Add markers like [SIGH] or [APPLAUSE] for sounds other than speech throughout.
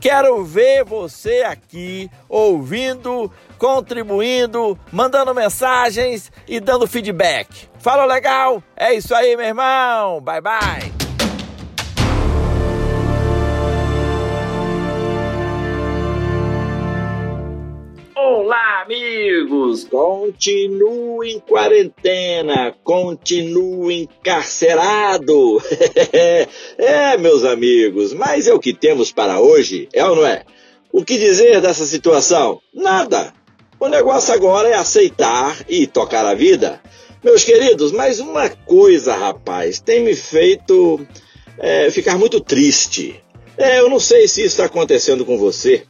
Quero ver você aqui ouvindo, contribuindo, mandando mensagens e dando feedback. Fala legal? É isso aí, meu irmão. Bye bye. Olá, amigos! Continuo em quarentena, continuo encarcerado. [LAUGHS] é, meus amigos, mas é o que temos para hoje, é ou não é? O que dizer dessa situação? Nada. O negócio agora é aceitar e tocar a vida. Meus queridos, mas uma coisa, rapaz, tem me feito é, ficar muito triste. É, eu não sei se isso está acontecendo com você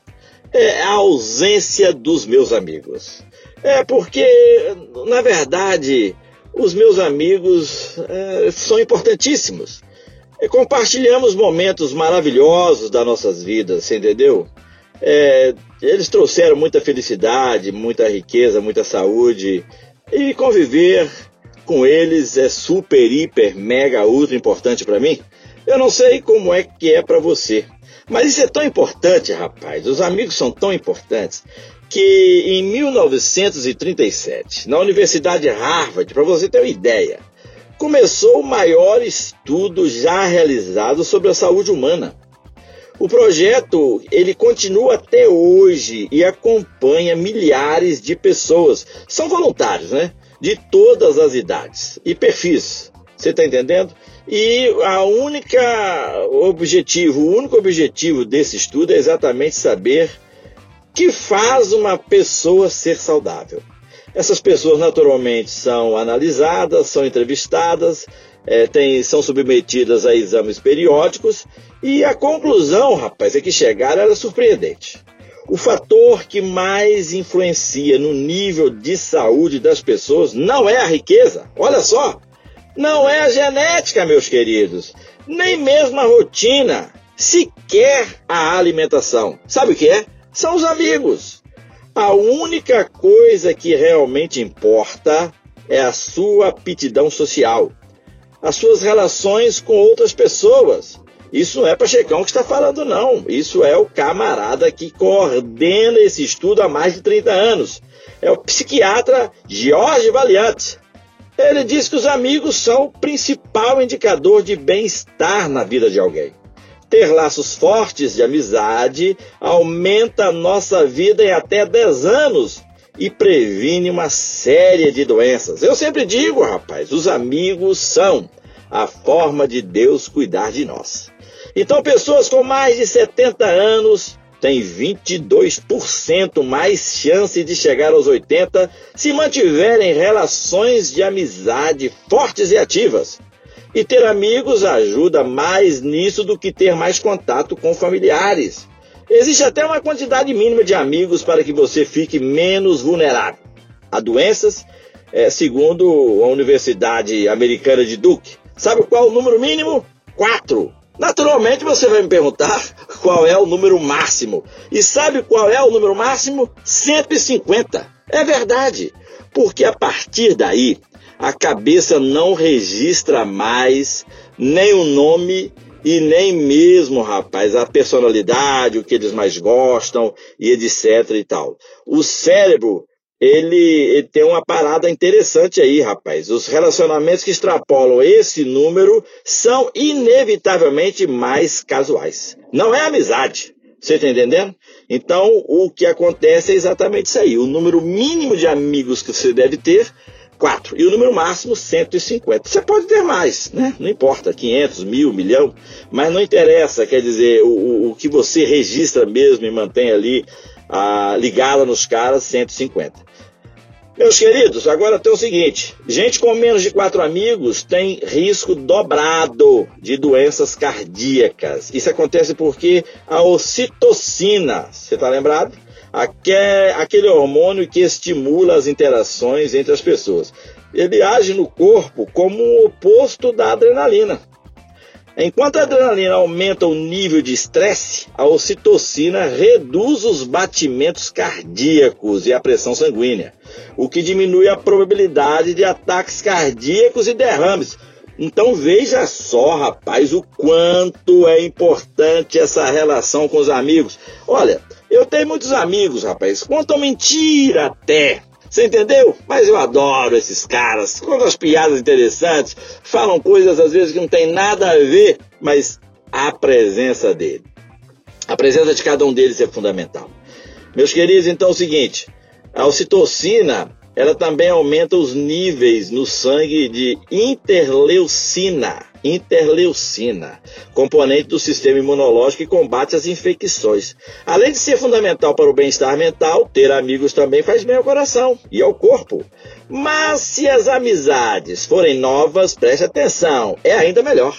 é a ausência dos meus amigos. É porque, na verdade, os meus amigos é, são importantíssimos. E compartilhamos momentos maravilhosos das nossas vidas, você entendeu? É, eles trouxeram muita felicidade, muita riqueza, muita saúde. E conviver com eles é super, hiper, mega, ultra importante para mim. Eu não sei como é que é para você. Mas isso é tão importante, rapaz. Os amigos são tão importantes que em 1937, na Universidade Harvard, para você ter uma ideia, começou o maior estudo já realizado sobre a saúde humana. O projeto ele continua até hoje e acompanha milhares de pessoas. São voluntários, né? De todas as idades e perfis. Você está entendendo? E a única objetivo, o único objetivo desse estudo é exatamente saber que faz uma pessoa ser saudável. Essas pessoas naturalmente são analisadas, são entrevistadas, é, tem, são submetidas a exames periódicos e a conclusão, rapaz, é que chegaram era surpreendente. O fator que mais influencia no nível de saúde das pessoas não é a riqueza, olha só, não é a genética, meus queridos, nem mesmo a rotina, sequer a alimentação. Sabe o que é? São os amigos. A única coisa que realmente importa é a sua aptidão social, as suas relações com outras pessoas. Isso não é Pachecão que está falando, não. Isso é o camarada que coordena esse estudo há mais de 30 anos. É o psiquiatra Jorge Valiante. Ele diz que os amigos são o principal indicador de bem-estar na vida de alguém. Ter laços fortes de amizade aumenta a nossa vida em até 10 anos e previne uma série de doenças. Eu sempre digo, rapaz, os amigos são a forma de Deus cuidar de nós. Então, pessoas com mais de 70 anos tem 22% mais chance de chegar aos 80 se mantiverem relações de amizade fortes e ativas. E ter amigos ajuda mais nisso do que ter mais contato com familiares. Existe até uma quantidade mínima de amigos para que você fique menos vulnerável a doenças, é, segundo a Universidade Americana de Duke. Sabe qual o número mínimo? Quatro. Naturalmente você vai me perguntar [LAUGHS] qual é o número máximo. E sabe qual é o número máximo? 150. É verdade, porque a partir daí a cabeça não registra mais nem o nome e nem mesmo, rapaz, a personalidade, o que eles mais gostam e etc e tal. O cérebro ele, ele, tem uma parada interessante aí, rapaz. Os relacionamentos que extrapolam esse número são inevitavelmente mais casuais. Não é amizade. Você está entendendo? Então, o que acontece é exatamente isso aí. O número mínimo de amigos que você deve ter, 4. E o número máximo, 150. Você pode ter mais, né? Não importa, 500, mil, milhão. Mas não interessa, quer dizer, o, o que você registra mesmo e mantém ali ah, ligada nos caras, 150. Meus queridos, agora tem o seguinte: gente com menos de quatro amigos tem risco dobrado de doenças cardíacas. Isso acontece porque a ocitocina, você está lembrado? Aquele hormônio que estimula as interações entre as pessoas. Ele age no corpo como o oposto da adrenalina. Enquanto a adrenalina aumenta o nível de estresse, a ocitocina reduz os batimentos cardíacos e a pressão sanguínea, o que diminui a probabilidade de ataques cardíacos e derrames. Então veja só, rapaz, o quanto é importante essa relação com os amigos. Olha, eu tenho muitos amigos, rapaz, contam mentira até. Você entendeu? Mas eu adoro esses caras, contam as piadas interessantes, falam coisas às vezes que não tem nada a ver, mas a presença dele. A presença de cada um deles é fundamental. Meus queridos, então é o seguinte, a ocitocina, ela também aumenta os níveis no sangue de interleucina interleucina, componente do sistema imunológico que combate as infecções. Além de ser fundamental para o bem-estar mental, ter amigos também faz bem ao coração e ao corpo. Mas se as amizades forem novas, preste atenção, é ainda melhor.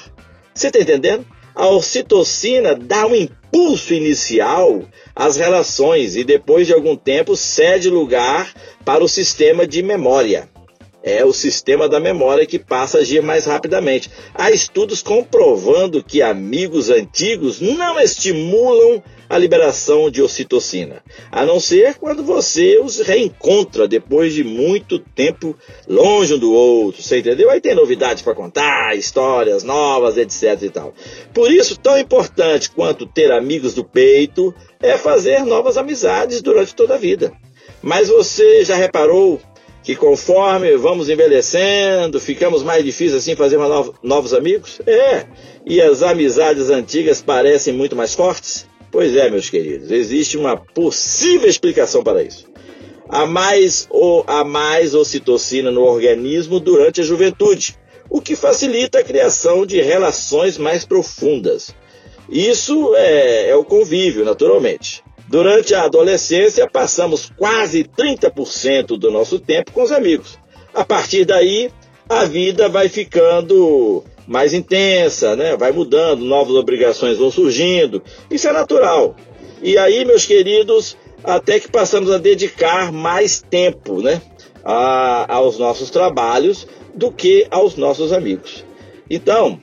Você está entendendo? A ocitocina dá um impulso inicial às relações e depois de algum tempo cede lugar para o sistema de memória é o sistema da memória que passa a agir mais rapidamente. Há estudos comprovando que amigos antigos não estimulam a liberação de ocitocina, a não ser quando você os reencontra depois de muito tempo longe um do outro, você entendeu? Aí tem novidades para contar, histórias novas, etc e tal. Por isso, tão importante quanto ter amigos do peito é fazer novas amizades durante toda a vida. Mas você já reparou que conforme vamos envelhecendo, ficamos mais difíceis assim fazer novos amigos? É. E as amizades antigas parecem muito mais fortes? Pois é, meus queridos, existe uma possível explicação para isso. Há mais, ou, há mais ocitocina no organismo durante a juventude, o que facilita a criação de relações mais profundas. Isso é, é o convívio, naturalmente. Durante a adolescência, passamos quase 30% do nosso tempo com os amigos. A partir daí, a vida vai ficando mais intensa, né? vai mudando, novas obrigações vão surgindo. Isso é natural. E aí, meus queridos, até que passamos a dedicar mais tempo né? A, aos nossos trabalhos do que aos nossos amigos. Então,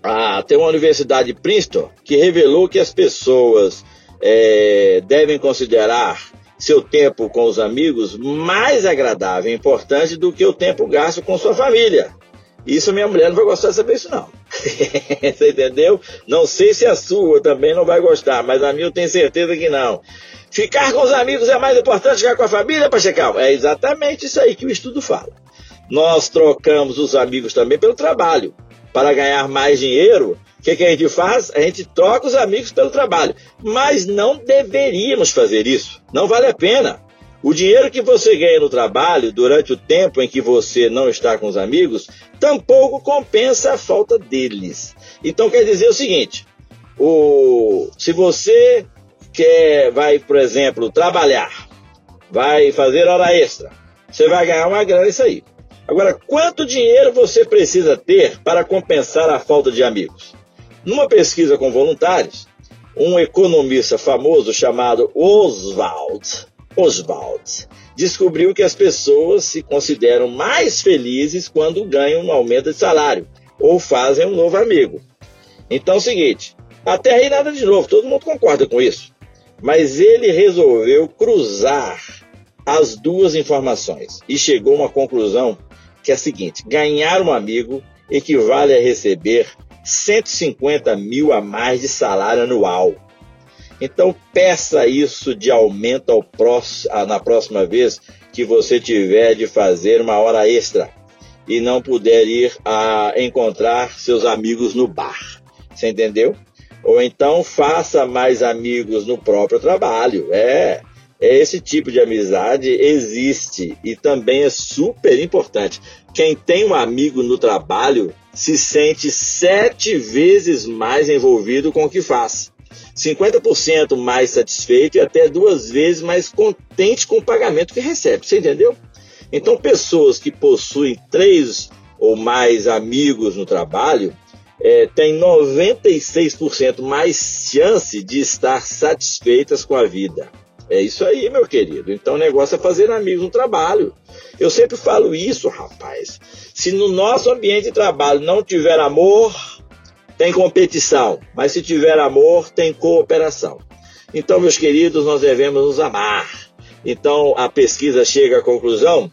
a, tem uma universidade de Princeton que revelou que as pessoas é, devem considerar seu tempo com os amigos mais agradável e importante do que o tempo gasto com sua família. Isso minha mulher não vai gostar de saber isso não. [LAUGHS] Você entendeu? Não sei se a sua também não vai gostar, mas a minha eu tenho certeza que não. Ficar com os amigos é mais importante que ficar com a família, Pachecal? É exatamente isso aí que o estudo fala. Nós trocamos os amigos também pelo trabalho. Para ganhar mais dinheiro, o que, que a gente faz? A gente troca os amigos pelo trabalho. Mas não deveríamos fazer isso. Não vale a pena. O dinheiro que você ganha no trabalho durante o tempo em que você não está com os amigos tampouco compensa a falta deles. Então quer dizer o seguinte: o, se você quer, vai, por exemplo, trabalhar, vai fazer hora extra, você vai ganhar uma grana isso aí. Agora, quanto dinheiro você precisa ter para compensar a falta de amigos? Numa pesquisa com voluntários, um economista famoso chamado Oswald, Oswald descobriu que as pessoas se consideram mais felizes quando ganham um aumento de salário ou fazem um novo amigo. Então é o seguinte, até aí nada de novo, todo mundo concorda com isso. Mas ele resolveu cruzar as duas informações e chegou a uma conclusão que é a seguinte: ganhar um amigo equivale a receber 150 mil a mais de salário anual. Então peça isso de aumento ao próximo, na próxima vez que você tiver de fazer uma hora extra e não puder ir a encontrar seus amigos no bar. Você entendeu? Ou então faça mais amigos no próprio trabalho. É, é esse tipo de amizade existe e também é super importante. Quem tem um amigo no trabalho se sente sete vezes mais envolvido com o que faz. 50% mais satisfeito e até duas vezes mais contente com o pagamento que recebe. Você entendeu? Então, pessoas que possuem três ou mais amigos no trabalho é, têm 96% mais chance de estar satisfeitas com a vida. É isso aí, meu querido. Então o negócio é fazer amigos no trabalho. Eu sempre falo isso, rapaz. Se no nosso ambiente de trabalho não tiver amor, tem competição. Mas se tiver amor, tem cooperação. Então, meus queridos, nós devemos nos amar. Então a pesquisa chega à conclusão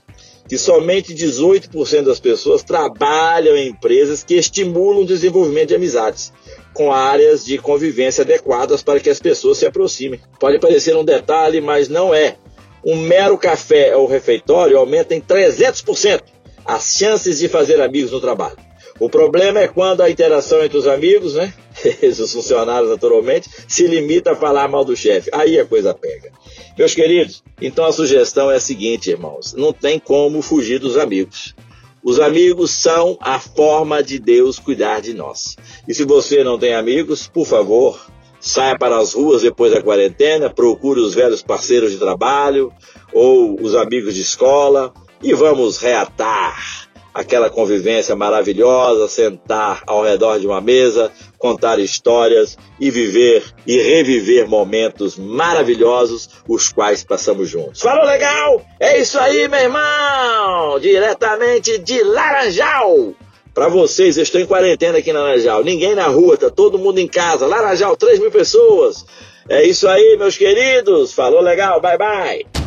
que somente 18% das pessoas trabalham em empresas que estimulam o desenvolvimento de amizades com áreas de convivência adequadas para que as pessoas se aproximem. Pode parecer um detalhe, mas não é. Um mero café ou refeitório aumenta em 300% as chances de fazer amigos no trabalho. O problema é quando a interação entre os amigos, né, [LAUGHS] os funcionários naturalmente, se limita a falar mal do chefe. Aí a coisa pega. Meus queridos, então a sugestão é a seguinte, irmãos: não tem como fugir dos amigos. Os amigos são a forma de Deus cuidar de nós. E se você não tem amigos, por favor, saia para as ruas depois da quarentena, procure os velhos parceiros de trabalho ou os amigos de escola e vamos reatar aquela convivência maravilhosa, sentar ao redor de uma mesa, contar histórias e viver e reviver momentos maravilhosos os quais passamos juntos. Falou legal? É isso aí, meu irmão! Diretamente de Laranjal! Para vocês, eu estou em quarentena aqui na Laranjal. Ninguém na rua, tá todo mundo em casa. Laranjal, 3 mil pessoas. É isso aí, meus queridos. Falou legal, bye bye.